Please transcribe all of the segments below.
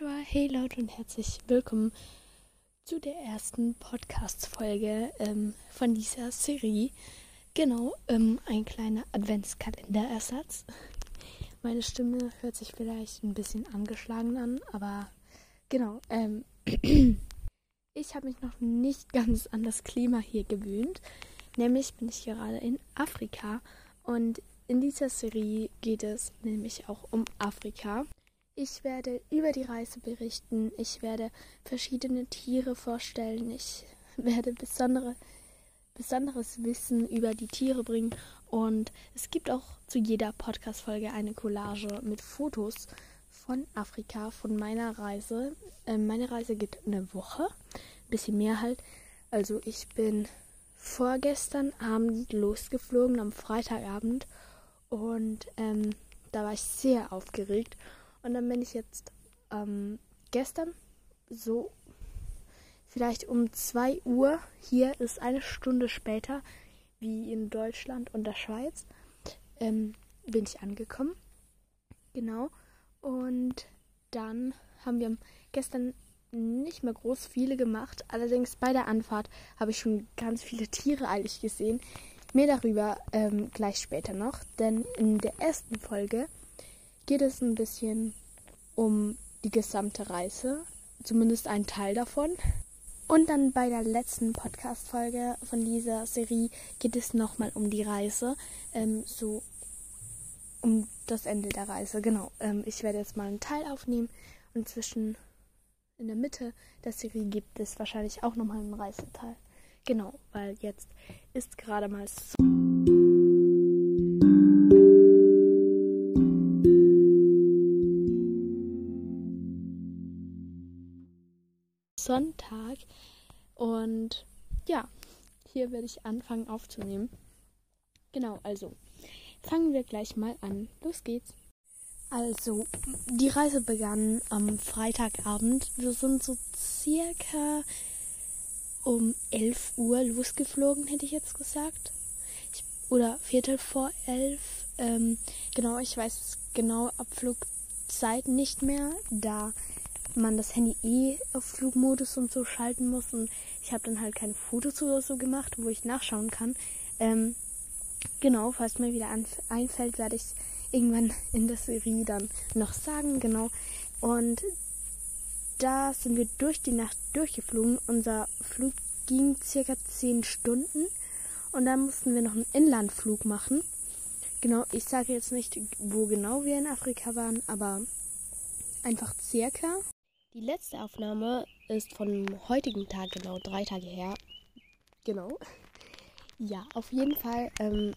Konnichiwa, hey Leute und herzlich willkommen zu der ersten Podcast-Folge ähm, von dieser Serie. Genau, ähm, ein kleiner Adventskalenderersatz. Meine Stimme hört sich vielleicht ein bisschen angeschlagen an, aber genau, ähm, ich habe mich noch nicht ganz an das Klima hier gewöhnt. Nämlich bin ich gerade in Afrika und in dieser Serie geht es nämlich auch um Afrika. Ich werde über die Reise berichten. Ich werde verschiedene Tiere vorstellen. Ich werde besondere, besonderes Wissen über die Tiere bringen. Und es gibt auch zu jeder Podcast-Folge eine Collage mit Fotos von Afrika, von meiner Reise. Ähm, meine Reise geht eine Woche, ein bisschen mehr halt. Also ich bin vorgestern Abend losgeflogen, am Freitagabend. Und ähm, da war ich sehr aufgeregt. Und dann bin ich jetzt ähm, gestern so vielleicht um 2 Uhr. Hier ist eine Stunde später wie in Deutschland und der Schweiz. Ähm, bin ich angekommen. Genau. Und dann haben wir gestern nicht mehr groß viele gemacht. Allerdings bei der Anfahrt habe ich schon ganz viele Tiere eigentlich gesehen. Mehr darüber ähm, gleich später noch. Denn in der ersten Folge geht es ein bisschen um die gesamte Reise, zumindest ein Teil davon. Und dann bei der letzten Podcast-Folge von dieser Serie geht es nochmal um die Reise, ähm, so um das Ende der Reise. Genau, ähm, ich werde jetzt mal einen Teil aufnehmen und zwischen in der Mitte der Serie gibt es wahrscheinlich auch nochmal einen Reiseteil. Genau, weil jetzt ist gerade mal so. Sonntag. Und ja, hier werde ich anfangen aufzunehmen. Genau, also fangen wir gleich mal an. Los geht's. Also, die Reise begann am Freitagabend. Wir sind so circa um 11 Uhr losgeflogen, hätte ich jetzt gesagt. Ich, oder Viertel vor 11. Ähm, genau, ich weiß genau Abflugzeit nicht mehr, da man das Handy eh auf Flugmodus und so schalten muss. Und ich habe dann halt keine Fotos oder so gemacht, wo ich nachschauen kann. Ähm, genau, falls mir wieder einfällt, werde ich irgendwann in der Serie dann noch sagen. Genau. Und da sind wir durch die Nacht durchgeflogen. Unser Flug ging circa 10 Stunden. Und dann mussten wir noch einen Inlandflug machen. Genau, ich sage jetzt nicht, wo genau wir in Afrika waren, aber einfach circa. Die letzte Aufnahme ist von heutigen Tag, genau drei Tage her. Genau. Ja, auf jeden Fall ähm,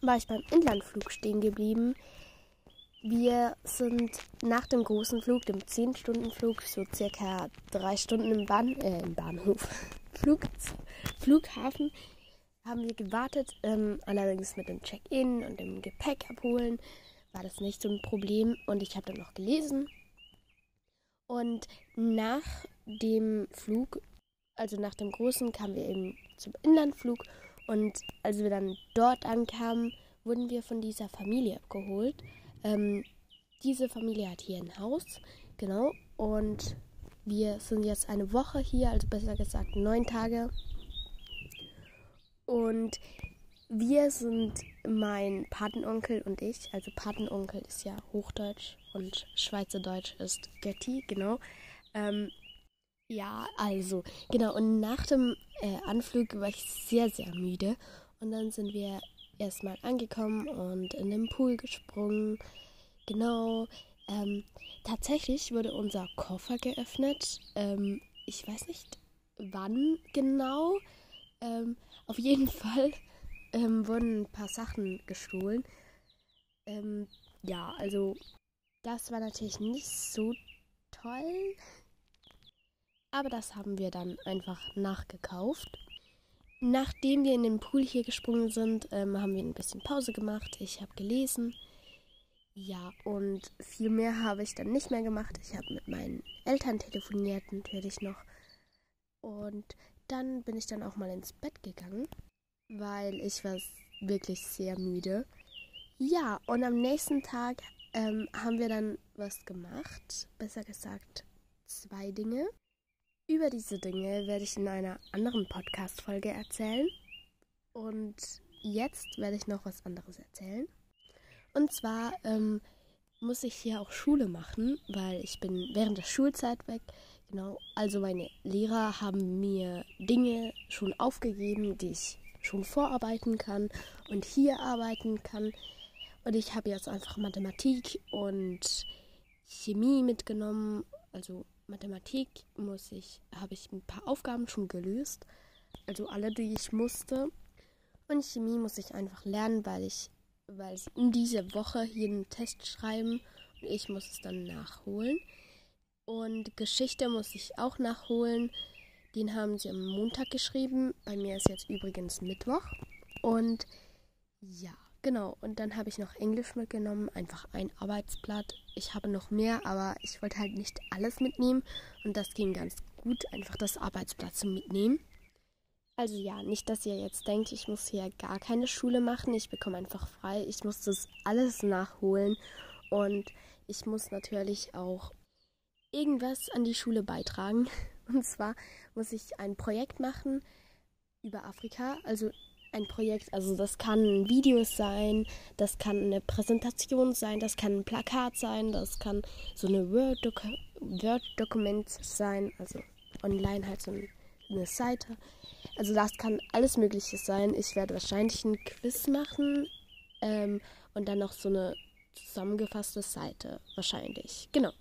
war ich beim Inlandflug stehen geblieben. Wir sind nach dem großen Flug, dem 10-Stunden-Flug, so circa drei Stunden im, Bahn, äh, im Bahnhof, Flug, Flughafen, haben wir gewartet. Ähm, allerdings mit dem Check-in und dem Gepäck abholen war das nicht so ein Problem. Und ich habe dann noch gelesen und nach dem Flug, also nach dem großen, kamen wir eben zum Inlandflug. Und als wir dann dort ankamen, wurden wir von dieser Familie abgeholt. Ähm, diese Familie hat hier ein Haus, genau. Und wir sind jetzt eine Woche hier, also besser gesagt neun Tage. Und wir sind mein Patenonkel und ich. Also Patenonkel ist ja Hochdeutsch und Schweizerdeutsch ist Götti, genau. Ähm, ja, also, genau. Und nach dem äh, Anflug war ich sehr, sehr müde. Und dann sind wir erstmal angekommen und in den Pool gesprungen. Genau. Ähm, tatsächlich wurde unser Koffer geöffnet. Ähm, ich weiß nicht wann genau. Ähm, auf jeden Fall ähm, wurden ein paar Sachen gestohlen. Ähm, ja, also das war natürlich nicht so toll. Aber das haben wir dann einfach nachgekauft. Nachdem wir in den Pool hier gesprungen sind, ähm, haben wir ein bisschen Pause gemacht. Ich habe gelesen. Ja, und viel mehr habe ich dann nicht mehr gemacht. Ich habe mit meinen Eltern telefoniert natürlich noch. Und dann bin ich dann auch mal ins Bett gegangen weil ich war wirklich sehr müde. Ja, und am nächsten Tag ähm, haben wir dann was gemacht. Besser gesagt, zwei Dinge. Über diese Dinge werde ich in einer anderen Podcast-Folge erzählen. Und jetzt werde ich noch was anderes erzählen. Und zwar ähm, muss ich hier auch Schule machen, weil ich bin während der Schulzeit weg. Genau, also meine Lehrer haben mir Dinge schon aufgegeben, die ich schon vorarbeiten kann und hier arbeiten kann. Und ich habe jetzt einfach Mathematik und Chemie mitgenommen. Also Mathematik muss ich, habe ich ein paar Aufgaben schon gelöst. Also alle, die ich musste. Und Chemie muss ich einfach lernen, weil ich, weil sie in dieser Woche hier einen Test schreiben und ich muss es dann nachholen. Und Geschichte muss ich auch nachholen. Den haben sie am Montag geschrieben. Bei mir ist jetzt übrigens Mittwoch. Und ja, genau. Und dann habe ich noch Englisch mitgenommen. Einfach ein Arbeitsblatt. Ich habe noch mehr, aber ich wollte halt nicht alles mitnehmen. Und das ging ganz gut, einfach das Arbeitsblatt zu mitnehmen. Also ja, nicht, dass ihr jetzt denkt, ich muss hier gar keine Schule machen. Ich bekomme einfach frei. Ich muss das alles nachholen. Und ich muss natürlich auch irgendwas an die Schule beitragen. Und zwar muss ich ein Projekt machen über Afrika. Also ein Projekt, also das kann Videos sein, das kann eine Präsentation sein, das kann ein Plakat sein, das kann so eine Word-Dokument Word sein, also online halt so eine Seite. Also das kann alles Mögliche sein. Ich werde wahrscheinlich ein Quiz machen ähm, und dann noch so eine zusammengefasste Seite. Wahrscheinlich. Genau.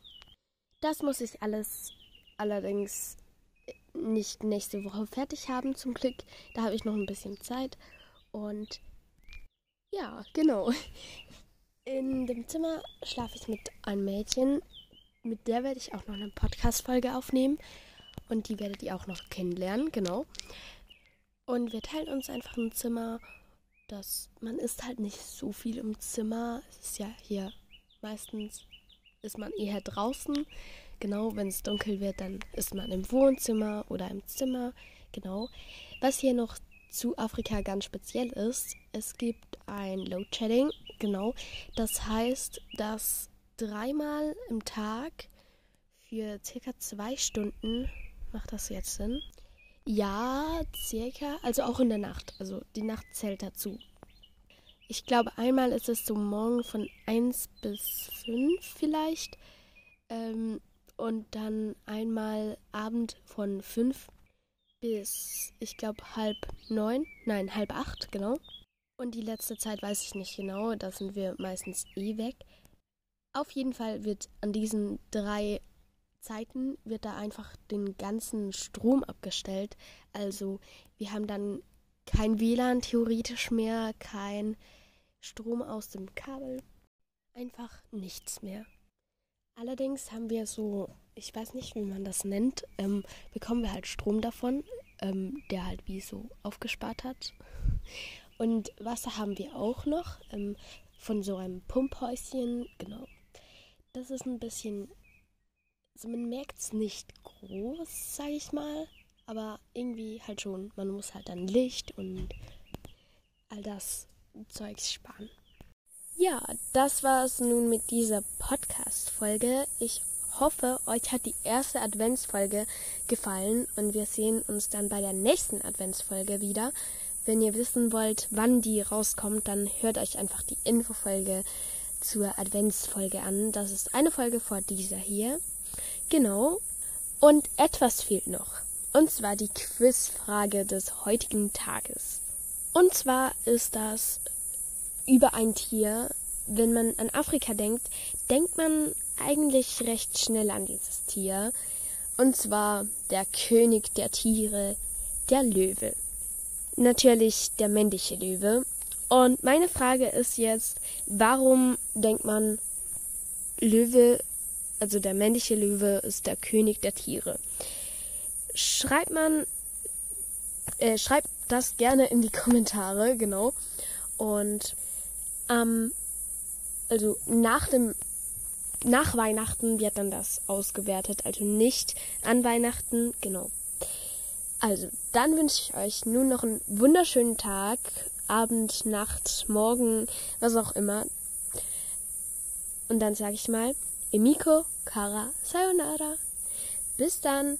Das muss ich alles allerdings nicht nächste Woche fertig haben, zum Glück. Da habe ich noch ein bisschen Zeit. Und ja, genau. In dem Zimmer schlafe ich mit einem Mädchen. Mit der werde ich auch noch eine Podcast-Folge aufnehmen. Und die werdet ihr auch noch kennenlernen, genau. Und wir teilen uns einfach ein Zimmer. Das, man ist halt nicht so viel im Zimmer. Es ist ja hier meistens ist man eher draußen. Genau, wenn es dunkel wird, dann ist man im Wohnzimmer oder im Zimmer. Genau. Was hier noch zu Afrika ganz speziell ist, es gibt ein Load Shedding. Genau. Das heißt, dass dreimal im Tag für circa zwei Stunden, macht das jetzt Sinn? Ja, circa, also auch in der Nacht. Also die Nacht zählt dazu. Ich glaube, einmal ist es so morgen von 1 bis 5 vielleicht. Ähm, und dann einmal Abend von 5 bis, ich glaube, halb 9. Nein, halb 8, genau. Und die letzte Zeit weiß ich nicht genau. Da sind wir meistens eh weg. Auf jeden Fall wird an diesen drei Zeiten wird da einfach den ganzen Strom abgestellt. Also wir haben dann kein WLAN theoretisch mehr, kein Strom aus dem Kabel. Einfach nichts mehr. Allerdings haben wir so, ich weiß nicht, wie man das nennt, ähm, bekommen wir halt Strom davon, ähm, der halt wie so aufgespart hat. Und Wasser haben wir auch noch ähm, von so einem Pumphäuschen, genau. Das ist ein bisschen, also man merkt es nicht groß, sage ich mal, aber irgendwie halt schon. Man muss halt dann Licht und all das Zeugs sparen. Ja, das war es nun mit dieser Podcast-Folge. Ich hoffe, euch hat die erste Adventsfolge gefallen und wir sehen uns dann bei der nächsten Adventsfolge wieder. Wenn ihr wissen wollt, wann die rauskommt, dann hört euch einfach die Infofolge zur Adventsfolge an. Das ist eine Folge vor dieser hier. Genau. Und etwas fehlt noch. Und zwar die Quizfrage des heutigen Tages. Und zwar ist das über ein Tier. Wenn man an Afrika denkt, denkt man eigentlich recht schnell an dieses Tier. Und zwar der König der Tiere, der Löwe. Natürlich der männliche Löwe. Und meine Frage ist jetzt, warum denkt man, Löwe, also der männliche Löwe ist der König der Tiere? Schreibt man, äh, schreibt das gerne in die Kommentare, genau. Und ähm, also nach dem nach Weihnachten wird dann das ausgewertet, also nicht an Weihnachten, genau. Also, dann wünsche ich euch nun noch einen wunderschönen Tag, Abend, Nacht, Morgen, was auch immer. Und dann sage ich mal, Emiko, Kara, Sayonara. Bis dann!